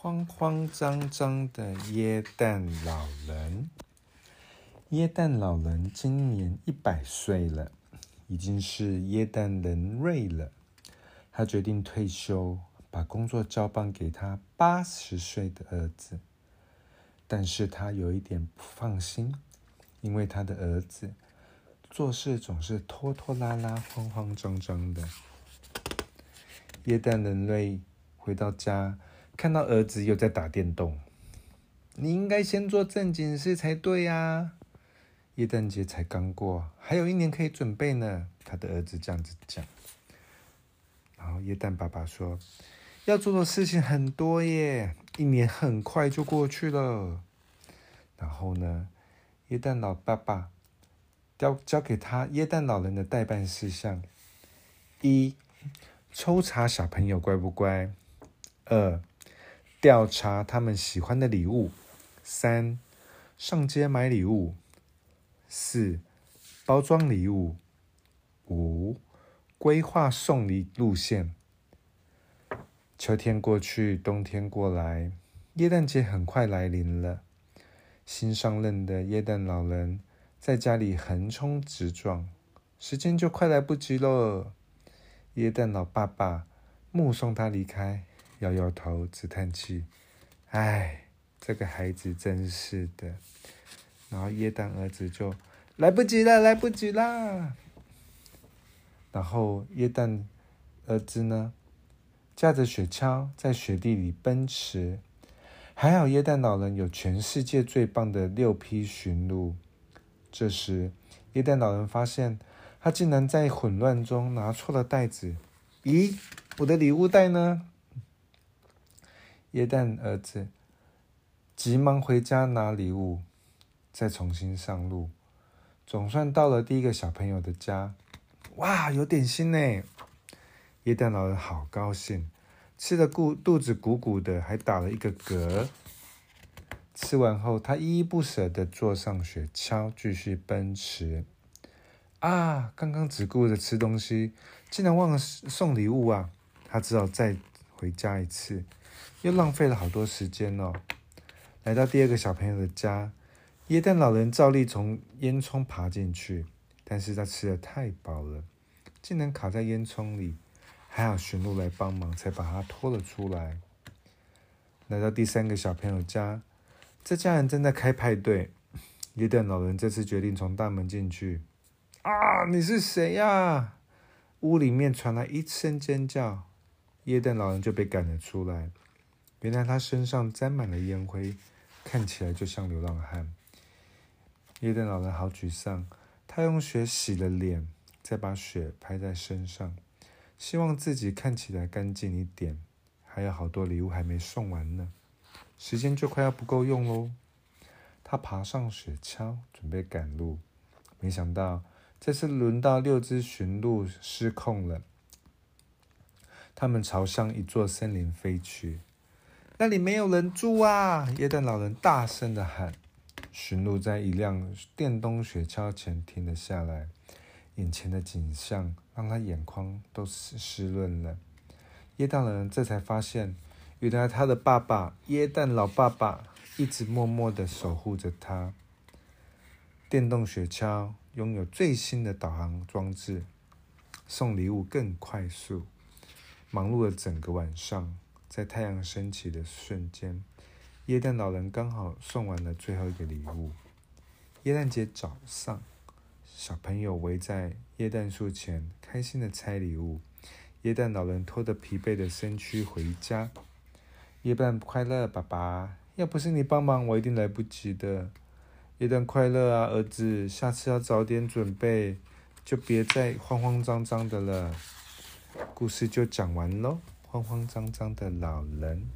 慌慌张张的耶诞老人。耶诞老人今年一百岁了，已经是耶诞人瑞了。他决定退休，把工作交棒给他八十岁的儿子。但是他有一点不放心，因为他的儿子做事总是拖拖拉拉、慌慌张张的。耶诞人类回到家，看到儿子又在打电动。你应该先做正经事才对呀！耶诞节才刚过，还有一年可以准备呢。他的儿子这样子讲。然后耶诞爸爸说：“要做的事情很多耶，一年很快就过去了。”然后呢，耶诞老爸爸交交给他耶诞老人的代办事项：一。抽查小朋友乖不乖？二、调查他们喜欢的礼物。三、上街买礼物。四、包装礼物。五、规划送礼路线。秋天过去，冬天过来，耶诞节很快来临了。新上任的耶诞老人在家里横冲直撞，时间就快来不及了。耶诞老爸爸目送他离开，摇摇头，直叹气：“唉，这个孩子真是的。”然后耶诞儿子就来不及了，来不及啦。然后耶诞儿子呢，驾着雪橇在雪地里奔驰。还好耶诞老人有全世界最棒的六匹驯鹿。这时，耶诞老人发现。他竟然在混乱中拿错了袋子！咦，我的礼物袋呢？耶诞儿子急忙回家拿礼物，再重新上路。总算到了第一个小朋友的家。哇，有点心呢！耶诞老人好高兴，吃的肚肚子鼓鼓的，还打了一个嗝。吃完后，他依依不舍的坐上雪橇，继续奔驰。啊！刚刚只顾着吃东西，竟然忘了送礼物啊！他只好再回家一次，又浪费了好多时间哦。来到第二个小朋友的家，耶诞老人照例从烟囱爬进去，但是他吃的太饱了，竟然卡在烟囱里。还好驯鹿来帮忙，才把他拖了出来。来到第三个小朋友家，这家人正在开派对。耶诞老人这次决定从大门进去。啊！你是谁呀？屋里面传来一声尖叫，耶诞老人就被赶了出来。原来他身上沾满了烟灰，看起来就像流浪汉。耶诞老人好沮丧，他用雪洗了脸，再把雪拍在身上，希望自己看起来干净一点。还有好多礼物还没送完呢，时间就快要不够用喽。他爬上雪橇，准备赶路，没想到。这次轮到六只驯鹿失控了，他们朝向一座森林飞去。那里没有人住啊！耶诞老人大声的喊。驯鹿在一辆电动雪橇前停了下来，眼前的景象让他眼眶都湿湿润了。耶诞老人这才发现，原来他的爸爸耶诞老爸爸一直默默的守护着他。电动雪橇。拥有最新的导航装置，送礼物更快速。忙碌了整个晚上，在太阳升起的瞬间，耶诞老人刚好送完了最后一个礼物。耶诞节早上，小朋友围在耶诞树前，开心的拆礼物。耶诞老人拖着疲惫的身躯回家。耶诞快乐，爸爸！要不是你帮忙，我一定来不及的。耶诞快乐啊，儿子！下次要早点准备，就别再慌慌张张的了。故事就讲完喽，慌慌张张的老人。